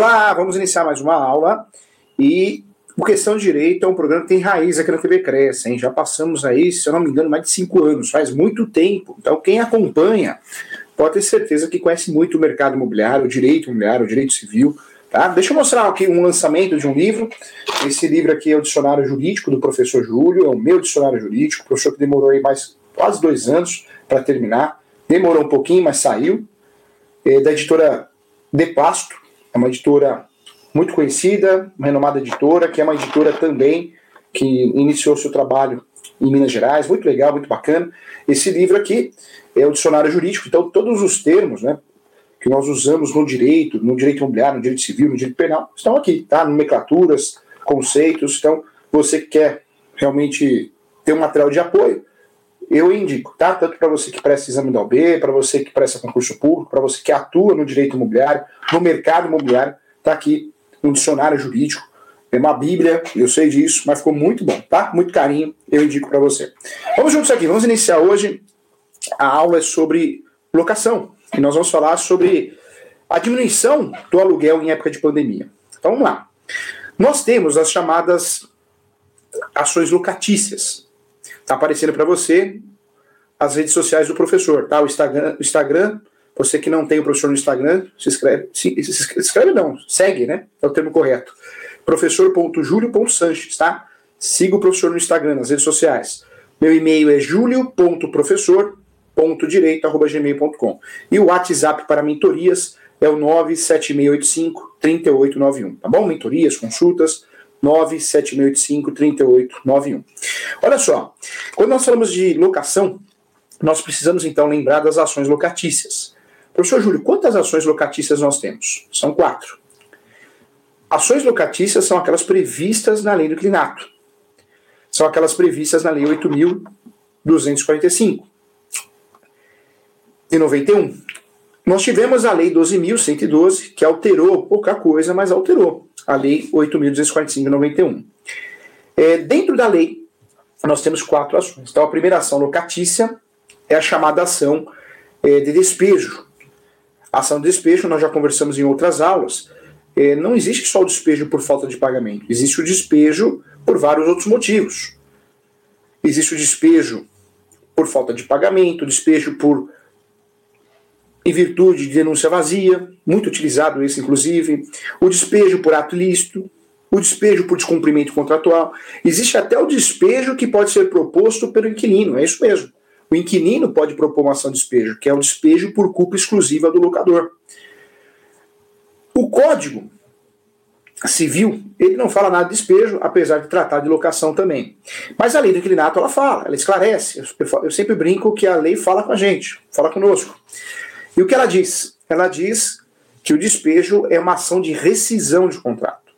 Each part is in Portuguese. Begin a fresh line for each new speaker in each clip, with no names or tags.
lá, vamos iniciar mais uma aula. E o Questão de Direito é um programa que tem raiz aqui na TV Cresce, hein? Já passamos aí, se eu não me engano, mais de cinco anos, faz muito tempo. Então, quem acompanha pode ter certeza que conhece muito o mercado imobiliário, o direito imobiliário, o direito civil. Tá? Deixa eu mostrar aqui um lançamento de um livro. Esse livro aqui é o Dicionário Jurídico do professor Júlio, é o meu dicionário jurídico, professor que demorou aí mais quase dois anos para terminar. Demorou um pouquinho, mas saiu. É da editora De Pasto, é uma editora muito conhecida, uma renomada editora, que é uma editora também que iniciou seu trabalho em Minas Gerais, muito legal, muito bacana. Esse livro aqui é o dicionário jurídico, então todos os termos, né, que nós usamos no direito, no direito imobiliário, no direito civil, no direito penal, estão aqui, tá? Nomenclaturas, conceitos. Então, você que quer realmente ter um material de apoio, eu indico, tá? Tanto para você que presta exame da OB, para você que presta concurso público, para você que atua no direito imobiliário, no mercado imobiliário, tá aqui um dicionário jurídico, é uma bíblia, eu sei disso, mas ficou muito bom, tá? Muito carinho, eu indico para você. Vamos juntos aqui, vamos iniciar hoje a aula é sobre locação, e nós vamos falar sobre a diminuição do aluguel em época de pandemia. Então vamos lá. Nós temos as chamadas ações locatícias. Está aparecendo para você as redes sociais do professor, tá? O Instagram, Instagram você que não tem o professor no Instagram, se inscreve, se, se inscreve não, segue, né? É o termo correto. Professor.julio.sanches, tá? Siga o professor no Instagram, nas redes sociais. Meu e-mail é julio.professor.direito.gmail.com E o WhatsApp para mentorias é o 97685-3891, tá bom? Mentorias, consultas, 97685-3891. Olha só, quando nós falamos de locação, nós precisamos então lembrar das ações locatícias. Professor Júlio, quantas ações locatícias nós temos? São quatro. Ações locatícias são aquelas previstas na lei do clinato. São aquelas previstas na lei 8.245 de 91. Nós tivemos a lei 12.112, que alterou pouca coisa, mas alterou. A lei 8.245 de 91. É, dentro da lei, nós temos quatro ações. Então, a primeira ação locatícia é a chamada ação é, de despejo. A ação de despejo, nós já conversamos em outras aulas, é, não existe só o despejo por falta de pagamento, existe o despejo por vários outros motivos. Existe o despejo por falta de pagamento, despejo por em virtude de denúncia vazia, muito utilizado esse inclusive, o despejo por ato ilícito, o despejo por descumprimento contratual. Existe até o despejo que pode ser proposto pelo inquilino, é isso mesmo. O inquilino pode propor uma ação de despejo, que é o despejo por culpa exclusiva do locador. O código civil, ele não fala nada de despejo, apesar de tratar de locação também. Mas a lei do inquilinato, ela fala, ela esclarece. Eu sempre brinco que a lei fala com a gente, fala conosco. E o que ela diz? Ela diz que o despejo é uma ação de rescisão de contrato.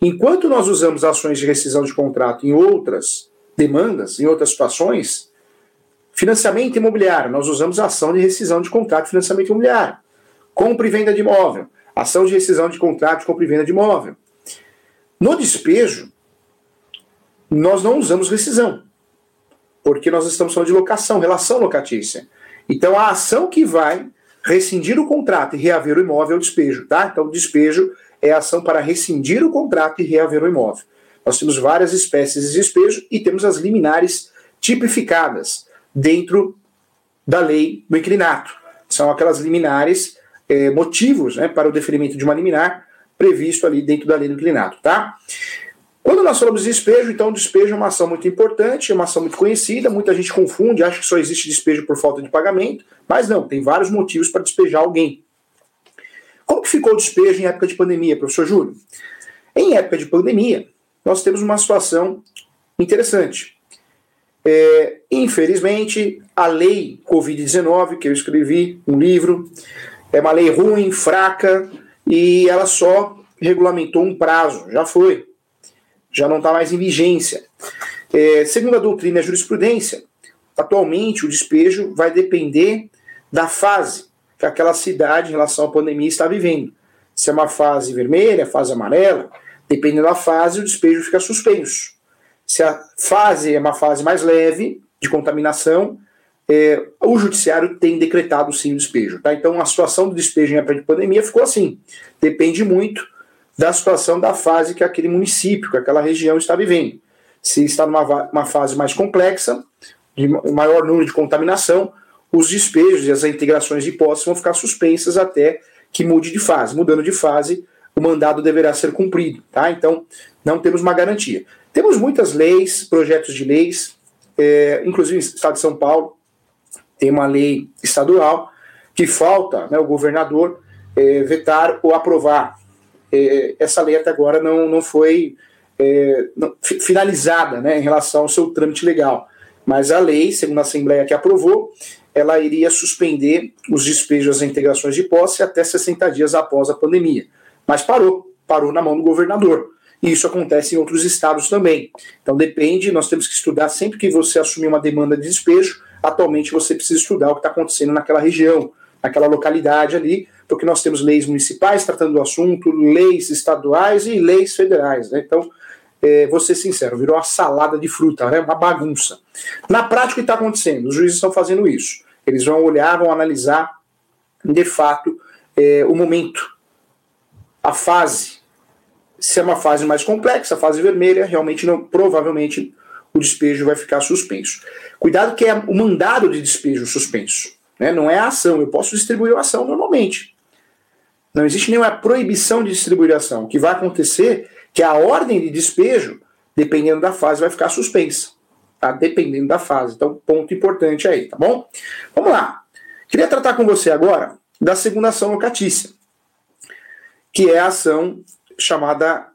Enquanto nós usamos ações de rescisão de contrato em outras demandas, em outras situações, Financiamento imobiliário, nós usamos ação de rescisão de contrato de financiamento imobiliário. Compra e venda de imóvel, ação de rescisão de contrato de compra e venda de imóvel. No despejo, nós não usamos rescisão, porque nós estamos falando de locação, relação locatícia. Então, a ação que vai rescindir o contrato e reaver o imóvel é o despejo, tá? Então, o despejo é a ação para rescindir o contrato e reaver o imóvel. Nós temos várias espécies de despejo e temos as liminares tipificadas dentro da lei do inquilinato. São aquelas liminares, é, motivos né, para o deferimento de uma liminar previsto ali dentro da lei do inquilinato, tá? Quando nós falamos de despejo, então despejo é uma ação muito importante, é uma ação muito conhecida, muita gente confunde, acha que só existe despejo por falta de pagamento, mas não, tem vários motivos para despejar alguém. Como que ficou o despejo em época de pandemia, professor Júlio? Em época de pandemia, nós temos uma situação interessante. É, infelizmente, a lei Covid-19, que eu escrevi um livro, é uma lei ruim, fraca, e ela só regulamentou um prazo, já foi, já não está mais em vigência. É, segundo a doutrina e a jurisprudência, atualmente o despejo vai depender da fase que aquela cidade em relação à pandemia está vivendo. Se é uma fase vermelha, fase amarela, dependendo da fase, o despejo fica suspenso. Se a fase é uma fase mais leve de contaminação, é, o judiciário tem decretado sim o despejo. Tá? Então a situação do despejo em época de pandemia ficou assim. Depende muito da situação da fase que aquele município, que aquela região está vivendo. Se está numa uma fase mais complexa, de maior número de contaminação, os despejos e as integrações de posses vão ficar suspensas até que mude de fase. Mudando de fase, o mandado deverá ser cumprido. Tá? Então, não temos uma garantia. Temos muitas leis, projetos de leis, é, inclusive no estado de São Paulo, tem uma lei estadual que falta né, o governador é, vetar ou aprovar. É, essa lei até agora não, não foi é, não, finalizada né, em relação ao seu trâmite legal. Mas a lei, segundo a Assembleia que aprovou, ela iria suspender os despejos das integrações de posse até 60 dias após a pandemia. Mas parou, parou na mão do governador. E isso acontece em outros estados também. Então depende, nós temos que estudar sempre que você assumir uma demanda de despejo, atualmente você precisa estudar o que está acontecendo naquela região, naquela localidade ali, porque nós temos leis municipais tratando do assunto, leis estaduais e leis federais. Né? Então, é, vou ser sincero, virou uma salada de fruta, né? uma bagunça. Na prática, o que está acontecendo? Os juízes estão fazendo isso. Eles vão olhar, vão analisar, de fato, é, o momento, a fase se é uma fase mais complexa, a fase vermelha, realmente não, provavelmente o despejo vai ficar suspenso. Cuidado que é o mandado de despejo suspenso, né? não é a ação. Eu posso distribuir a ação normalmente. Não existe nenhuma proibição de distribuir ação. O que vai acontecer é que a ordem de despejo, dependendo da fase, vai ficar suspensa. Tá? Dependendo da fase. Então, ponto importante aí, tá bom? Vamos lá. Queria tratar com você agora da segunda ação locatícia, que é a ação chamada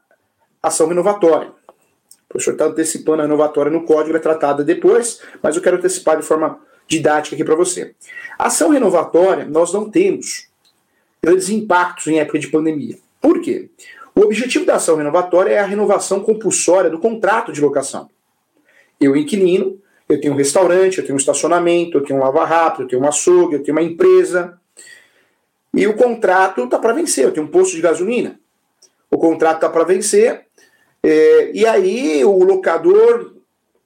ação renovatória. O professor está antecipando a renovatória no código, é tratada depois, mas eu quero antecipar de forma didática aqui para você. Ação renovatória, nós não temos grandes impactos em época de pandemia. Por quê? O objetivo da ação renovatória é a renovação compulsória do contrato de locação. Eu, inquilino, eu tenho um restaurante, eu tenho um estacionamento, eu tenho um lava-rápido, eu tenho uma açougue, eu tenho uma empresa. E o contrato está para vencer, eu tenho um posto de gasolina o contrato está para vencer, é, e aí o locador,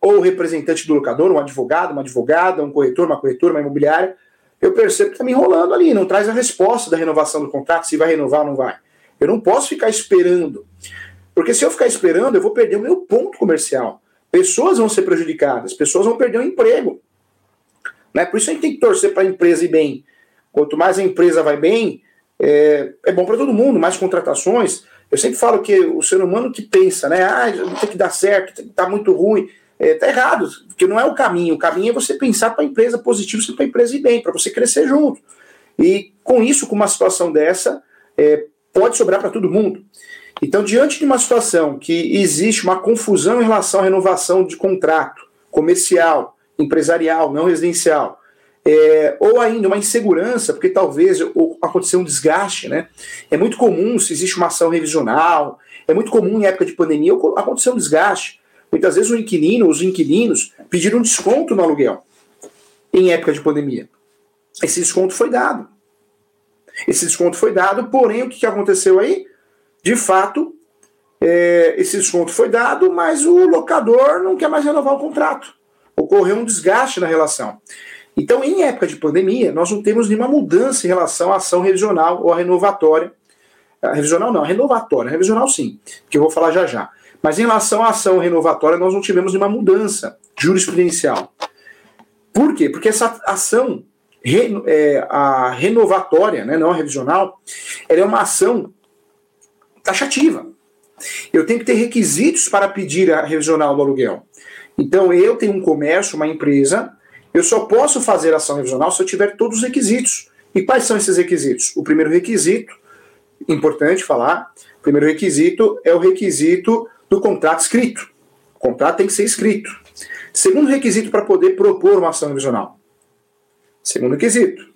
ou o representante do locador, um advogado, uma advogada, um corretor, uma corretora, uma imobiliária, eu percebo que está me enrolando ali, não traz a resposta da renovação do contrato, se vai renovar ou não vai. Eu não posso ficar esperando. Porque se eu ficar esperando, eu vou perder o meu ponto comercial. Pessoas vão ser prejudicadas, pessoas vão perder o emprego. Né? Por isso a gente tem que torcer para a empresa ir bem. Quanto mais a empresa vai bem, é, é bom para todo mundo, mais contratações. Eu sempre falo que o ser humano que pensa, né? Ah, tem que dar certo, tá muito ruim. É, tá errado, porque não é o caminho. O caminho é você pensar para a empresa positivo, para a empresa ir bem, para você crescer junto. E com isso, com uma situação dessa, é, pode sobrar para todo mundo. Então, diante de uma situação que existe uma confusão em relação à renovação de contrato comercial, empresarial, não residencial, é, ou ainda uma insegurança, porque talvez aconteceu um desgaste, né? É muito comum, se existe uma ação revisional, é muito comum em época de pandemia acontecer um desgaste. Muitas vezes o inquilino, os inquilinos, pediram desconto no aluguel em época de pandemia. Esse desconto foi dado. Esse desconto foi dado, porém, o que aconteceu aí? De fato, é, esse desconto foi dado, mas o locador não quer mais renovar o contrato. Ocorreu um desgaste na relação. Então, em época de pandemia, nós não temos nenhuma mudança em relação à ação revisional ou à renovatória. A revisional não, a renovatória. A revisional sim, que eu vou falar já já. Mas em relação à ação renovatória, nós não tivemos nenhuma mudança jurisprudencial. Por quê? Porque essa ação é, a renovatória, né, não a revisional, ela é uma ação taxativa. Eu tenho que ter requisitos para pedir a revisional do aluguel. Então, eu tenho um comércio, uma empresa, eu só posso fazer ação revisional se eu tiver todos os requisitos. E quais são esses requisitos? O primeiro requisito, importante falar, o primeiro requisito é o requisito do contrato escrito. O contrato tem que ser escrito. Segundo requisito para poder propor uma ação revisional. Segundo requisito,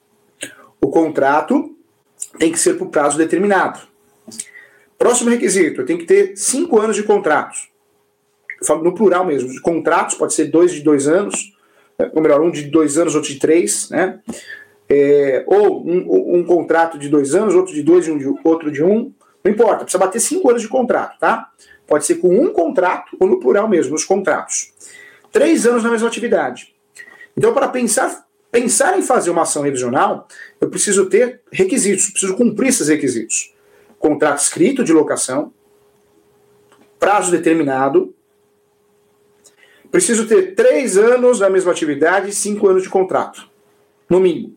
o contrato tem que ser por prazo determinado. Próximo requisito, tenho que ter cinco anos de contratos. Eu falo no plural mesmo, de contratos, pode ser dois de dois anos, ou melhor, um de dois anos, outro de três, né? É, ou um, um, contrato de dois anos, outro de dois e um outro de um, não importa, precisa bater cinco anos de contrato, tá? Pode ser com um contrato ou no plural mesmo, nos contratos. Três anos na mesma atividade. Então, para pensar, pensar em fazer uma ação revisional, eu preciso ter requisitos, preciso cumprir esses requisitos. contrato escrito de locação, prazo determinado. Preciso ter três anos na mesma atividade e cinco anos de contrato, no mínimo.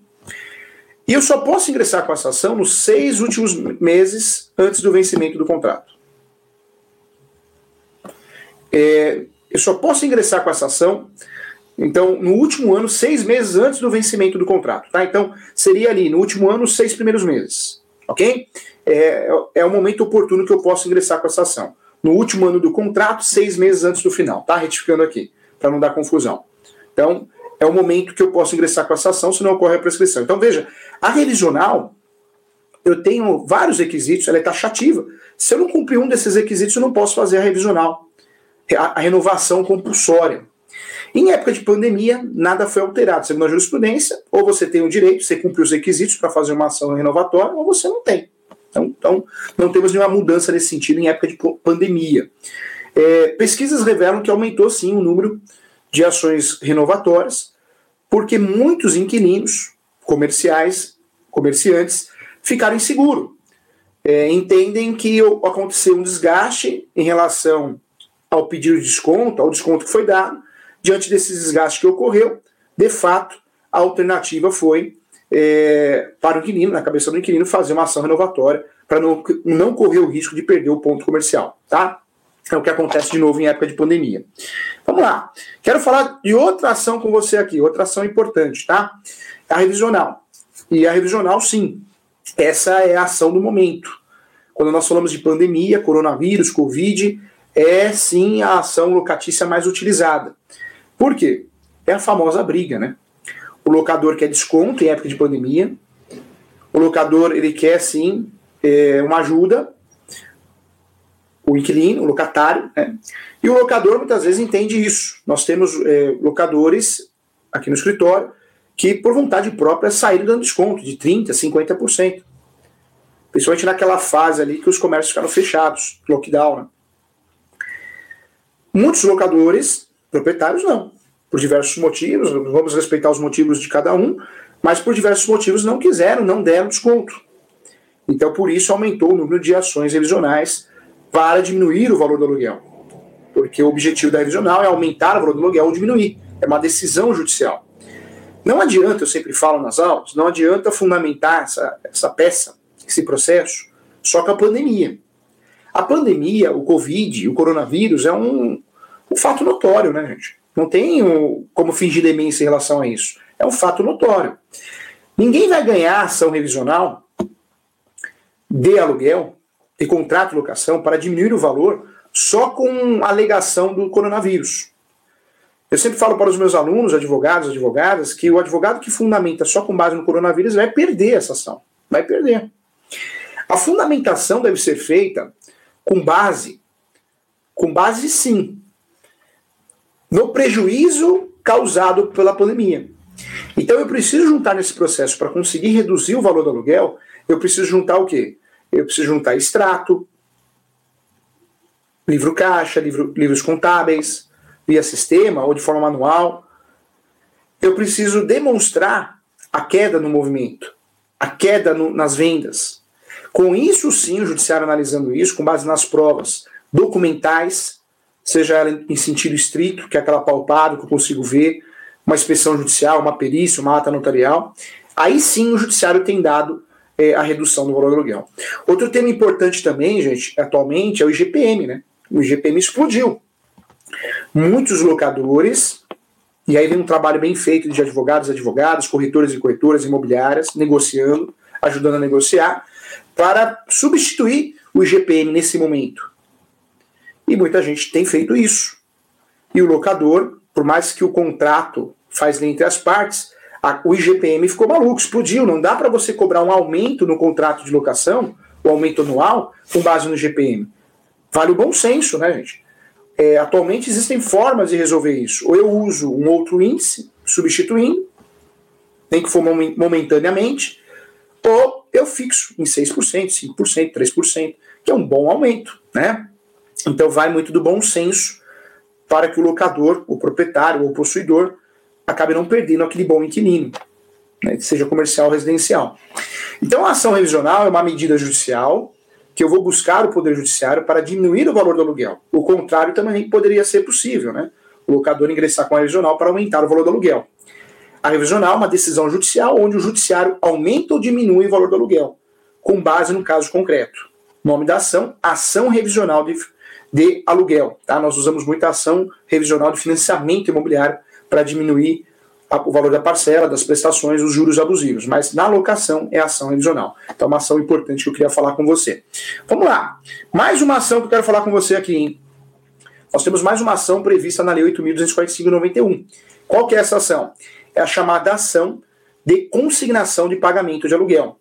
E eu só posso ingressar com essa ação nos seis últimos meses antes do vencimento do contrato. É, eu só posso ingressar com essa ação, então, no último ano, seis meses antes do vencimento do contrato. Tá? Então, seria ali, no último ano, seis primeiros meses. Ok? É, é o momento oportuno que eu posso ingressar com essa ação. No último ano do contrato, seis meses antes do final. Tá? Retificando aqui, para não dar confusão. Então, é o momento que eu posso ingressar com essa ação, se não ocorre a prescrição. Então, veja, a revisional, eu tenho vários requisitos, ela é taxativa. Se eu não cumprir um desses requisitos, eu não posso fazer a revisional, a, renovação compulsória. Em época de pandemia, nada foi alterado. Segundo a jurisprudência, ou você tem o direito, você cumpre os requisitos para fazer uma ação renovatória, ou você não tem. Então, então, não temos nenhuma mudança nesse sentido em época de pandemia. É, pesquisas revelam que aumentou sim o número de ações renovatórias, porque muitos inquilinos comerciais, comerciantes, ficaram inseguros. É, entendem que aconteceu um desgaste em relação ao pedido de desconto, ao desconto que foi dado. Diante desse desgaste que ocorreu, de fato, a alternativa foi é, para o inquilino, na cabeça do inquilino, fazer uma ação renovatória para não, não correr o risco de perder o ponto comercial. Tá? É o que acontece de novo em época de pandemia. Vamos lá. Quero falar de outra ação com você aqui, outra ação importante, tá? A revisional. E a revisional, sim, essa é a ação do momento. Quando nós falamos de pandemia, coronavírus, Covid, é sim a ação locatícia mais utilizada. Por quê? É a famosa briga, né? O locador quer desconto em época de pandemia, o locador ele quer sim é, uma ajuda o inquilino, o locatário, né? e o locador muitas vezes entende isso. Nós temos é, locadores aqui no escritório que, por vontade própria, saíram dando desconto de 30%, 50%. Principalmente naquela fase ali que os comércios ficaram fechados, lockdown. Né? Muitos locadores, proprietários, não. Por diversos motivos, vamos respeitar os motivos de cada um, mas por diversos motivos não quiseram, não deram desconto. Então, por isso, aumentou o número de ações revisionais para diminuir o valor do aluguel. Porque o objetivo da revisional é aumentar o valor do aluguel ou diminuir. É uma decisão judicial. Não adianta, eu sempre falo nas aulas, não adianta fundamentar essa, essa peça, esse processo, só com a pandemia. A pandemia, o Covid, o coronavírus é um, um fato notório, né, gente? Não tem um, como fingir demência em relação a isso. É um fato notório. Ninguém vai ganhar ação revisional de aluguel e contrato de locação para diminuir o valor só com alegação do coronavírus. Eu sempre falo para os meus alunos, advogados, advogadas, que o advogado que fundamenta só com base no coronavírus vai perder essa ação. Vai perder. A fundamentação deve ser feita com base, com base sim, no prejuízo causado pela pandemia. Então eu preciso juntar nesse processo para conseguir reduzir o valor do aluguel, eu preciso juntar o quê? eu preciso juntar extrato, livro caixa, livro, livros contábeis, via sistema ou de forma manual. Eu preciso demonstrar a queda no movimento, a queda no, nas vendas. Com isso, sim, o judiciário analisando isso, com base nas provas documentais, seja ela em sentido estrito, que é aquela palpável que eu consigo ver, uma inspeção judicial, uma perícia, uma ata notarial, aí sim o judiciário tem dado é, a redução do valor do aluguel. Outro tema importante também, gente, atualmente, é o IGPM, né? O IGPM explodiu. Muitos locadores, e aí vem um trabalho bem feito de advogados, advogadas, corretores e corretoras imobiliárias, negociando, ajudando a negociar, para substituir o IGPM nesse momento. E muita gente tem feito isso. E o locador, por mais que o contrato faz entre as partes, a, o IGPM ficou maluco, explodiu. Não dá para você cobrar um aumento no contrato de locação, o aumento anual, com base no IGPM. Vale o bom senso, né, gente? É, atualmente existem formas de resolver isso. Ou eu uso um outro índice, substituindo, nem que for momentaneamente, ou eu fixo em 6%, 5%, 3%, que é um bom aumento, né? Então vai muito do bom senso para que o locador, o proprietário ou o possuidor acabe não perdendo aquele bom inquilino, né, seja comercial ou residencial. Então a ação revisional é uma medida judicial que eu vou buscar o Poder Judiciário para diminuir o valor do aluguel. O contrário também poderia ser possível, né? O locador ingressar com a revisional para aumentar o valor do aluguel. A revisional é uma decisão judicial onde o judiciário aumenta ou diminui o valor do aluguel, com base no caso concreto. Nome da ação: Ação Revisional de, de Aluguel. Tá? Nós usamos muito a ação revisional de financiamento imobiliário para diminuir o valor da parcela, das prestações, os juros abusivos. Mas na locação é ação revisional. Então, uma ação importante que eu queria falar com você. Vamos lá. Mais uma ação que eu quero falar com você aqui. Hein? Nós temos mais uma ação prevista na Lei 8.245-91. Qual que é essa ação? É a chamada ação de consignação de pagamento de aluguel.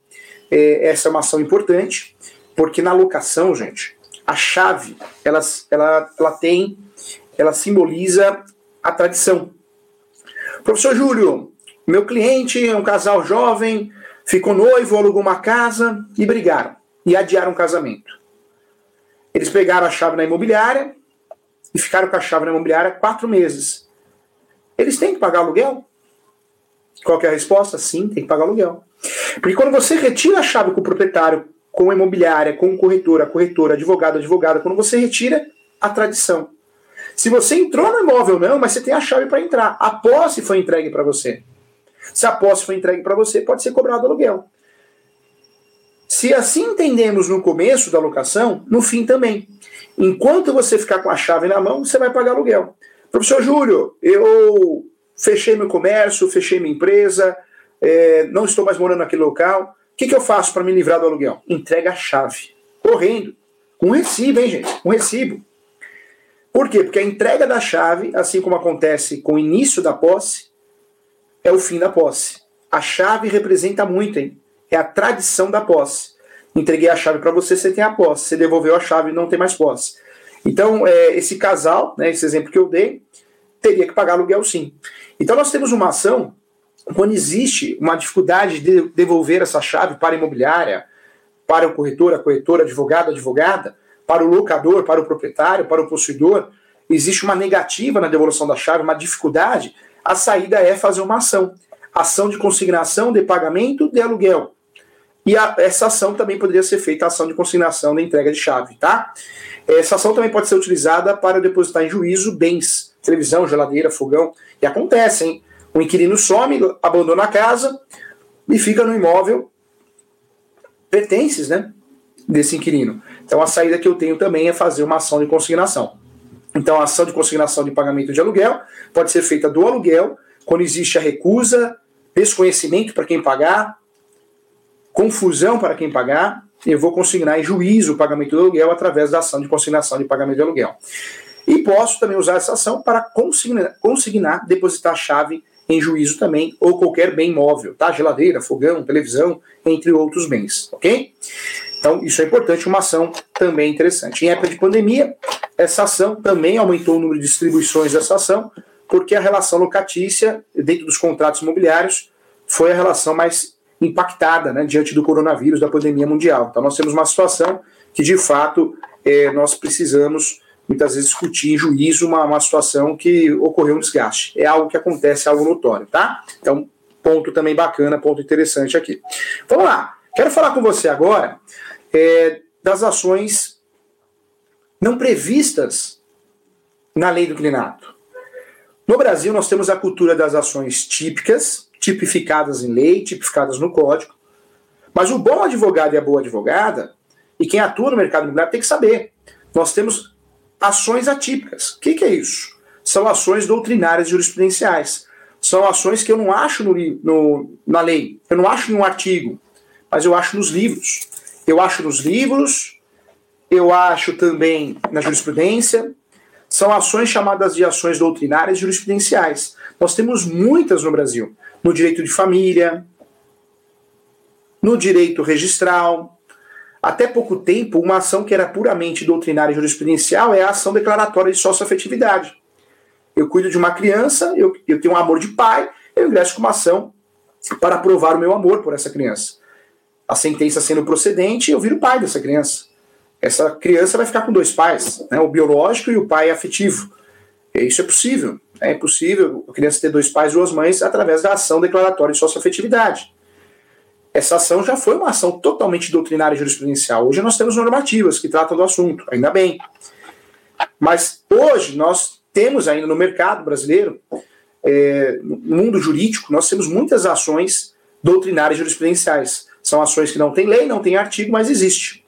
É, essa é uma ação importante, porque na locação, gente, a chave, ela, ela, ela tem, ela simboliza a tradição. Professor Júlio, meu cliente é um casal jovem, ficou noivo, alugou uma casa e brigaram. E adiaram o casamento. Eles pegaram a chave na imobiliária e ficaram com a chave na imobiliária quatro meses. Eles têm que pagar aluguel? Qual é a resposta? Sim, tem que pagar aluguel. Porque quando você retira a chave com o proprietário, com a imobiliária, com o corretor, a corretora, advogado, advogada, quando você retira a tradição, se você entrou no imóvel, não, mas você tem a chave para entrar. A posse foi entregue para você. Se a posse foi entregue para você, pode ser cobrado aluguel. Se assim entendemos no começo da locação, no fim também. Enquanto você ficar com a chave na mão, você vai pagar aluguel. Professor Júlio, eu fechei meu comércio, fechei minha empresa, é, não estou mais morando naquele local. O que, que eu faço para me livrar do aluguel? Entrega a chave. Correndo. Com recibo, hein, gente? Um recibo. Por quê? Porque a entrega da chave, assim como acontece com o início da posse, é o fim da posse. A chave representa muito, hein? É a tradição da posse. Entreguei a chave para você, você tem a posse. Você devolveu a chave, não tem mais posse. Então, é, esse casal, né, esse exemplo que eu dei, teria que pagar aluguel sim. Então, nós temos uma ação quando existe uma dificuldade de devolver essa chave para a imobiliária, para o corretor, a corretora, advogado, advogada, para o locador, para o proprietário, para o possuidor, existe uma negativa na devolução da chave, uma dificuldade, a saída é fazer uma ação. Ação de consignação de pagamento de aluguel. E a, essa ação também poderia ser feita, a ação de consignação de entrega de chave, tá? Essa ação também pode ser utilizada para depositar em juízo bens, televisão, geladeira, fogão. E acontece, hein? O inquilino some, abandona a casa e fica no imóvel pertences, né? Desse inquilino. Então a saída que eu tenho também é fazer uma ação de consignação. Então a ação de consignação de pagamento de aluguel pode ser feita do aluguel, quando existe a recusa, desconhecimento para quem pagar, confusão para quem pagar, eu vou consignar em juízo o pagamento do aluguel através da ação de consignação de pagamento de aluguel. E posso também usar essa ação para consignar, consignar depositar a chave em juízo também, ou qualquer bem móvel, tá? Geladeira, fogão, televisão, entre outros bens, ok? Então, isso é importante, uma ação também interessante. Em época de pandemia, essa ação também aumentou o número de distribuições dessa ação, porque a relação locatícia, dentro dos contratos imobiliários, foi a relação mais impactada né, diante do coronavírus, da pandemia mundial. Então, nós temos uma situação que, de fato, é, nós precisamos muitas vezes discutir em juízo uma, uma situação que ocorreu um desgaste. É algo que acontece, é algo notório, tá? Então, ponto também bacana, ponto interessante aqui. Vamos lá. Quero falar com você agora é, das ações não previstas na lei do clinato. No Brasil, nós temos a cultura das ações típicas, tipificadas em lei, tipificadas no código. Mas o bom advogado e a boa advogada, e quem atua no mercado imobiliário tem que saber. Nós temos ações atípicas. O que, que, é isso? São ações doutrinárias jurisprudenciais. São ações que eu não acho no, no, na lei, eu não acho em um artigo, mas eu acho nos livros. Eu acho nos livros, eu acho também na jurisprudência. São ações chamadas de ações doutrinárias jurisprudenciais. Nós temos muitas no Brasil. No direito de família, no direito registral. Até pouco tempo, uma ação que era puramente doutrinária e jurisprudencial é a ação declaratória de socioafetividade. Eu cuido de uma criança, eu, eu tenho um amor de pai, eu ingresso com uma ação para provar o meu amor por essa criança a sentença sendo procedente, eu viro pai dessa criança. Essa criança vai ficar com dois pais, né, o biológico e o pai afetivo. E isso é possível. Né, é possível a criança ter dois pais e duas mães através da ação declaratória de socioafetividade. Essa ação já foi uma ação totalmente doutrinária e jurisprudencial. Hoje nós temos normativas que tratam do assunto, ainda bem. Mas hoje nós temos ainda no mercado brasileiro, é, no mundo jurídico, nós temos muitas ações doutrinárias e jurisprudenciais. São ações que não têm lei, não têm artigo, mas existe.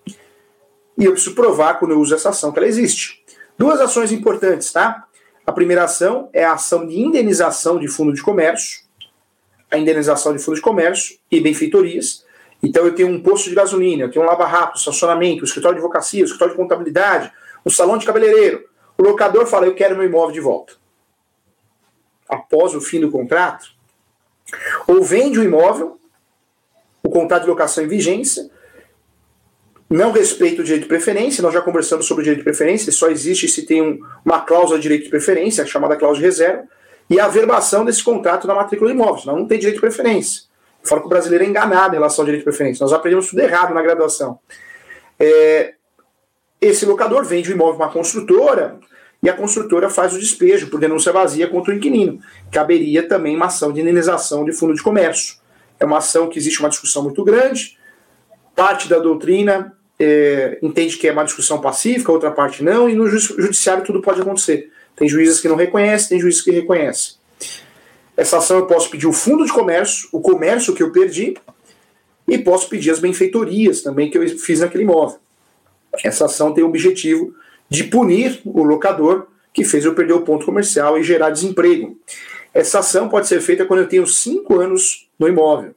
E eu preciso provar, quando eu uso essa ação, que ela existe. Duas ações importantes, tá? A primeira ação é a ação de indenização de fundo de comércio, a indenização de fundo de comércio e benfeitorias. Então eu tenho um posto de gasolina, eu tenho um lava-rápido, estacionamento, um escritório de advocacia, um escritório de contabilidade, um salão de cabeleireiro. O locador fala, eu quero meu imóvel de volta. Após o fim do contrato, ou vende o imóvel, o contrato de locação em vigência, não respeita o direito de preferência, nós já conversamos sobre o direito de preferência, só existe se tem um, uma cláusula de direito de preferência, chamada cláusula de reserva, e a averbação desse contrato na matrícula de imóveis, não, não tem direito de preferência. Eu falo que o brasileiro é enganado em relação ao direito de preferência, nós aprendemos tudo errado na graduação. É, esse locador vende o imóvel para uma construtora e a construtora faz o despejo por denúncia vazia contra o inquilino. Caberia também uma ação de indenização de fundo de comércio. É uma ação que existe uma discussão muito grande, parte da doutrina é, entende que é uma discussão pacífica, outra parte não, e no judiciário tudo pode acontecer. Tem juízes que não reconhecem, tem juízes que reconhecem. Essa ação eu posso pedir o fundo de comércio, o comércio que eu perdi, e posso pedir as benfeitorias também que eu fiz naquele imóvel. Essa ação tem o objetivo de punir o locador que fez eu perder o ponto comercial e gerar desemprego. Essa ação pode ser feita quando eu tenho cinco anos no imóvel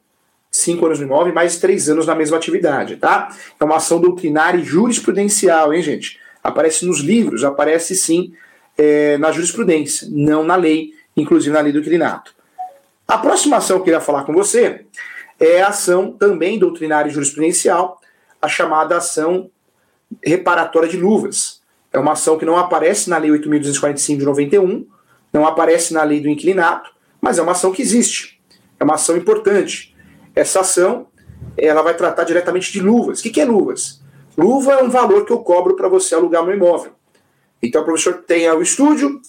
cinco anos no imóvel mais três anos na mesma atividade, tá? É uma ação doutrinária e jurisprudencial, hein, gente? Aparece nos livros, aparece sim é, na jurisprudência, não na lei, inclusive na lei do inquilinato. A próxima ação que eu queria falar com você é a ação também doutrinária e jurisprudencial, a chamada ação reparatória de luvas. É uma ação que não aparece na Lei 8.245 de 91, não aparece na Lei do Inquilinato, mas é uma ação que existe. É uma ação importante. Essa ação ela vai tratar diretamente de luvas. O que é luvas? Luva é um valor que eu cobro para você alugar meu imóvel. Então o professor tem o estúdio,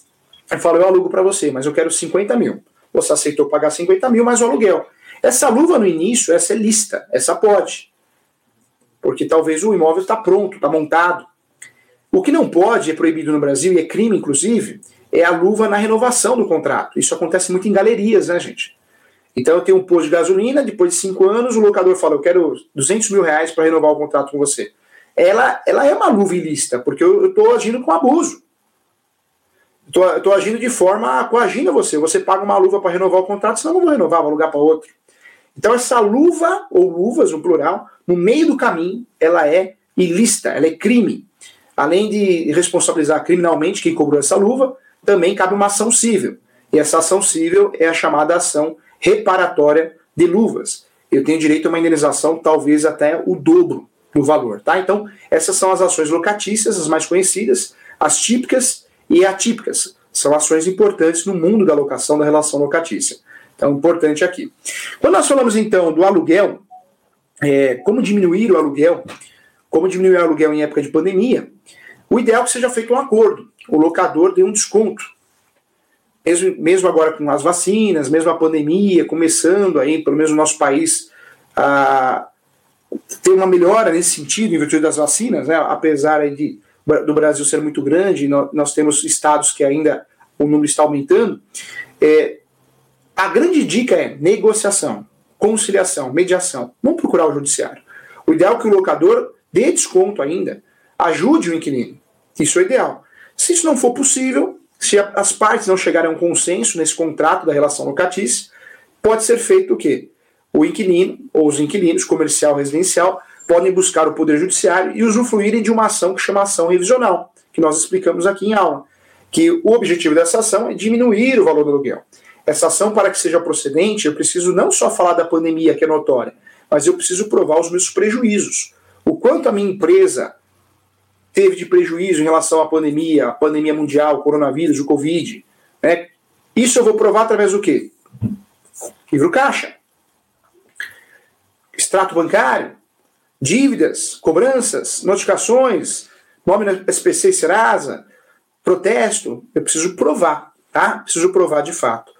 e fala, eu alugo para você, mas eu quero 50 mil. Você aceitou pagar 50 mil mais o aluguel. Essa luva no início, essa é lista, essa pode. Porque talvez o imóvel está pronto, está montado. O que não pode, é proibido no Brasil, e é crime inclusive, é a luva na renovação do contrato. Isso acontece muito em galerias, né, gente? Então eu tenho um posto de gasolina, depois de cinco anos, o locador fala: Eu quero 200 mil reais para renovar o contrato com você. Ela, ela é uma luva ilícita, porque eu estou agindo com abuso. Estou agindo de forma coagindo você. Você paga uma luva para renovar o contrato, senão eu não vou renovar, vou alugar para outro. Então, essa luva, ou luvas no plural, no meio do caminho, ela é ilícita, ela é crime. Além de responsabilizar criminalmente quem cobrou essa luva, também cabe uma ação civil. E essa ação civil é a chamada ação reparatória de luvas. Eu tenho direito a uma indenização talvez até o dobro do valor, tá? Então, essas são as ações locatícias, as mais conhecidas, as típicas e atípicas. São ações importantes no mundo da locação da relação locatícia. Então, importante aqui. Quando nós falamos então do aluguel, é, como diminuir o aluguel, como diminuir o aluguel em época de pandemia, o ideal é que seja feito um acordo. O locador dê um desconto mesmo, mesmo agora com as vacinas, mesmo a pandemia começando aí, pelo menos no nosso país, a ter uma melhora nesse sentido, em virtude das vacinas, né? apesar de, do Brasil ser muito grande, nós, temos estados que ainda o número está aumentando. É, a grande dica é negociação, conciliação, mediação. Não procurar o judiciário. O ideal é que o locador dê desconto ainda, ajude o inquilino. Isso é ideal. Se isso não for possível, se as partes não chegarem a um consenso nesse contrato da relação locatícia, pode ser feito o quê? O inquilino, ou os inquilinos, comercial, residencial, podem buscar o Poder Judiciário e usufruírem de uma ação que chama ação revisional, que nós explicamos aqui em aula. Que o objetivo dessa ação é diminuir o valor do aluguel. Essa ação, para que seja procedente, eu preciso não só falar da pandemia, que é notória, mas eu preciso provar os meus prejuízos. O quanto a minha empresa teve de prejuízo em relação à pandemia, a pandemia mundial, o coronavírus, o Covid. Né? Isso eu vou provar através do quê? Livro caixa. Extrato bancário, dívidas, cobranças, notificações, nome SPC e Serasa, protesto. Eu preciso provar, tá? Preciso provar de fato.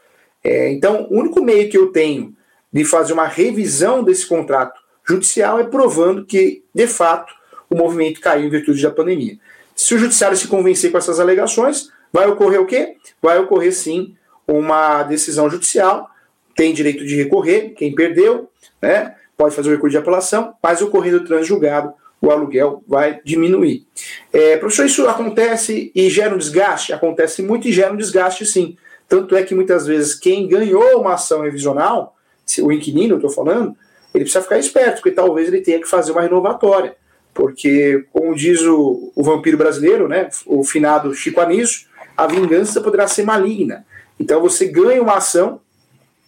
É, então, o único meio que eu tenho de fazer uma revisão desse contrato judicial é provando que, de fato, o movimento caiu em virtude da pandemia. Se o judiciário se convencer com essas alegações, vai ocorrer o quê? Vai ocorrer sim uma decisão judicial, tem direito de recorrer, quem perdeu, né, pode fazer o recurso de apelação, mas o transjulgado, o aluguel vai diminuir. É, professor, isso acontece e gera um desgaste? Acontece muito e gera um desgaste sim. Tanto é que muitas vezes quem ganhou uma ação revisional, o inquilino, eu estou falando, ele precisa ficar esperto, porque talvez ele tenha que fazer uma renovatória. Porque, como diz o, o vampiro brasileiro, né, o finado Chico Anísio, a vingança poderá ser maligna. Então você ganha uma ação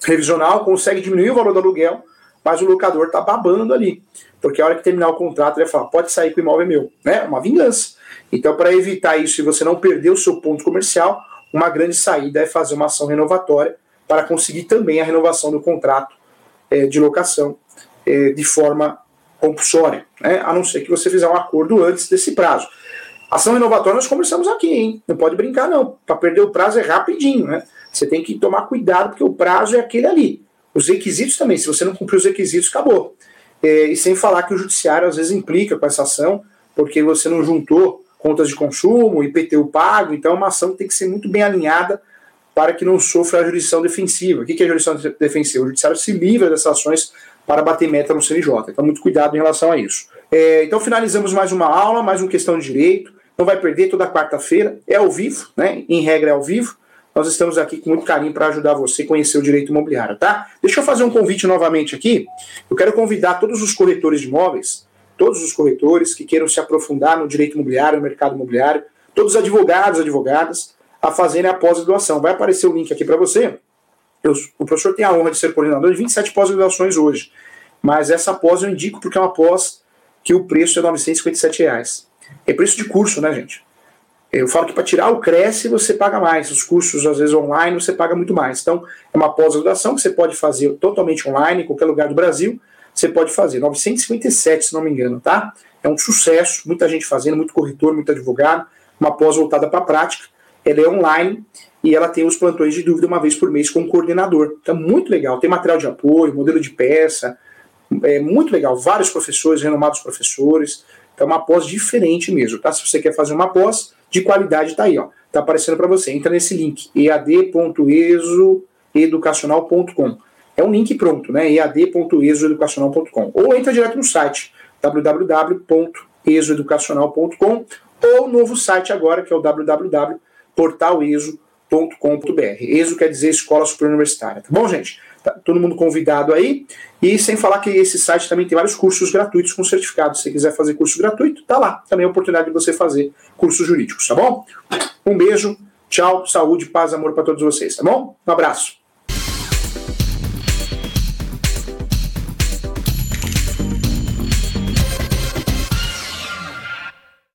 revisional, consegue diminuir o valor do aluguel, mas o locador está babando ali. Porque a hora que terminar o contrato, ele vai falar: pode sair que o imóvel é meu. Né? Uma vingança. Então, para evitar isso e você não perder o seu ponto comercial, uma grande saída é fazer uma ação renovatória para conseguir também a renovação do contrato é, de locação é, de forma compulsória, né? a não ser que você fizer um acordo antes desse prazo. Ação renovatória nós conversamos aqui, hein? Não pode brincar, não. Para perder o prazo é rapidinho, né? Você tem que tomar cuidado, porque o prazo é aquele ali. Os requisitos também, se você não cumprir os requisitos, acabou. É, e sem falar que o judiciário às vezes implica com essa ação, porque você não juntou contas de consumo, IPTU pago, então é uma ação que tem que ser muito bem alinhada para que não sofra a jurisdição defensiva. O que é a jurisdição defensiva? O judiciário se livra dessas ações para bater meta no CNJ. Então, muito cuidado em relação a isso. É, então, finalizamos mais uma aula, mais uma questão de direito não vai perder toda quarta-feira, é ao vivo, né? Em regra é ao vivo. Nós estamos aqui com muito carinho para ajudar você a conhecer o direito imobiliário, tá? Deixa eu fazer um convite novamente aqui. Eu quero convidar todos os corretores de imóveis, todos os corretores que queiram se aprofundar no direito imobiliário, no mercado imobiliário, todos os advogados, advogadas, a fazerem a pós-graduação. Vai aparecer o link aqui para você. Eu, o professor tem a honra de ser coordenador de 27 pós-graduações hoje. Mas essa pós eu indico porque é uma pós que o preço é 957 reais. É preço de curso, né, gente? Eu falo que para tirar o Cresce você paga mais. Os cursos, às vezes, online, você paga muito mais. Então, é uma pós-graduação que você pode fazer totalmente online, em qualquer lugar do Brasil. Você pode fazer. 957, se não me engano, tá? É um sucesso. Muita gente fazendo, muito corretor, muito advogado. Uma pós voltada para a prática. Ela é online e ela tem os plantões de dúvida uma vez por mês com o coordenador. Então, muito legal. Tem material de apoio, modelo de peça. É muito legal. Vários professores, renomados professores. Então, é uma pós diferente mesmo, tá? Se você quer fazer uma pós de qualidade, tá aí, ó. Tá aparecendo para você. Entra nesse link, ead.exoeducacional.com. É um link pronto, né? ead.exoeducacional.com. Ou entra direto no site, www.exoeducacional.com ou novo site agora, que é o www.portaleso.com.br. ESO quer dizer Escola Superior Universitária, tá bom, gente? Tá todo mundo convidado aí. E sem falar que esse site também tem vários cursos gratuitos com certificado. Se você quiser fazer curso gratuito, tá lá. Também é a oportunidade de você fazer cursos jurídicos, tá bom? Um beijo, tchau, saúde, paz, amor para todos vocês, tá bom? Um abraço.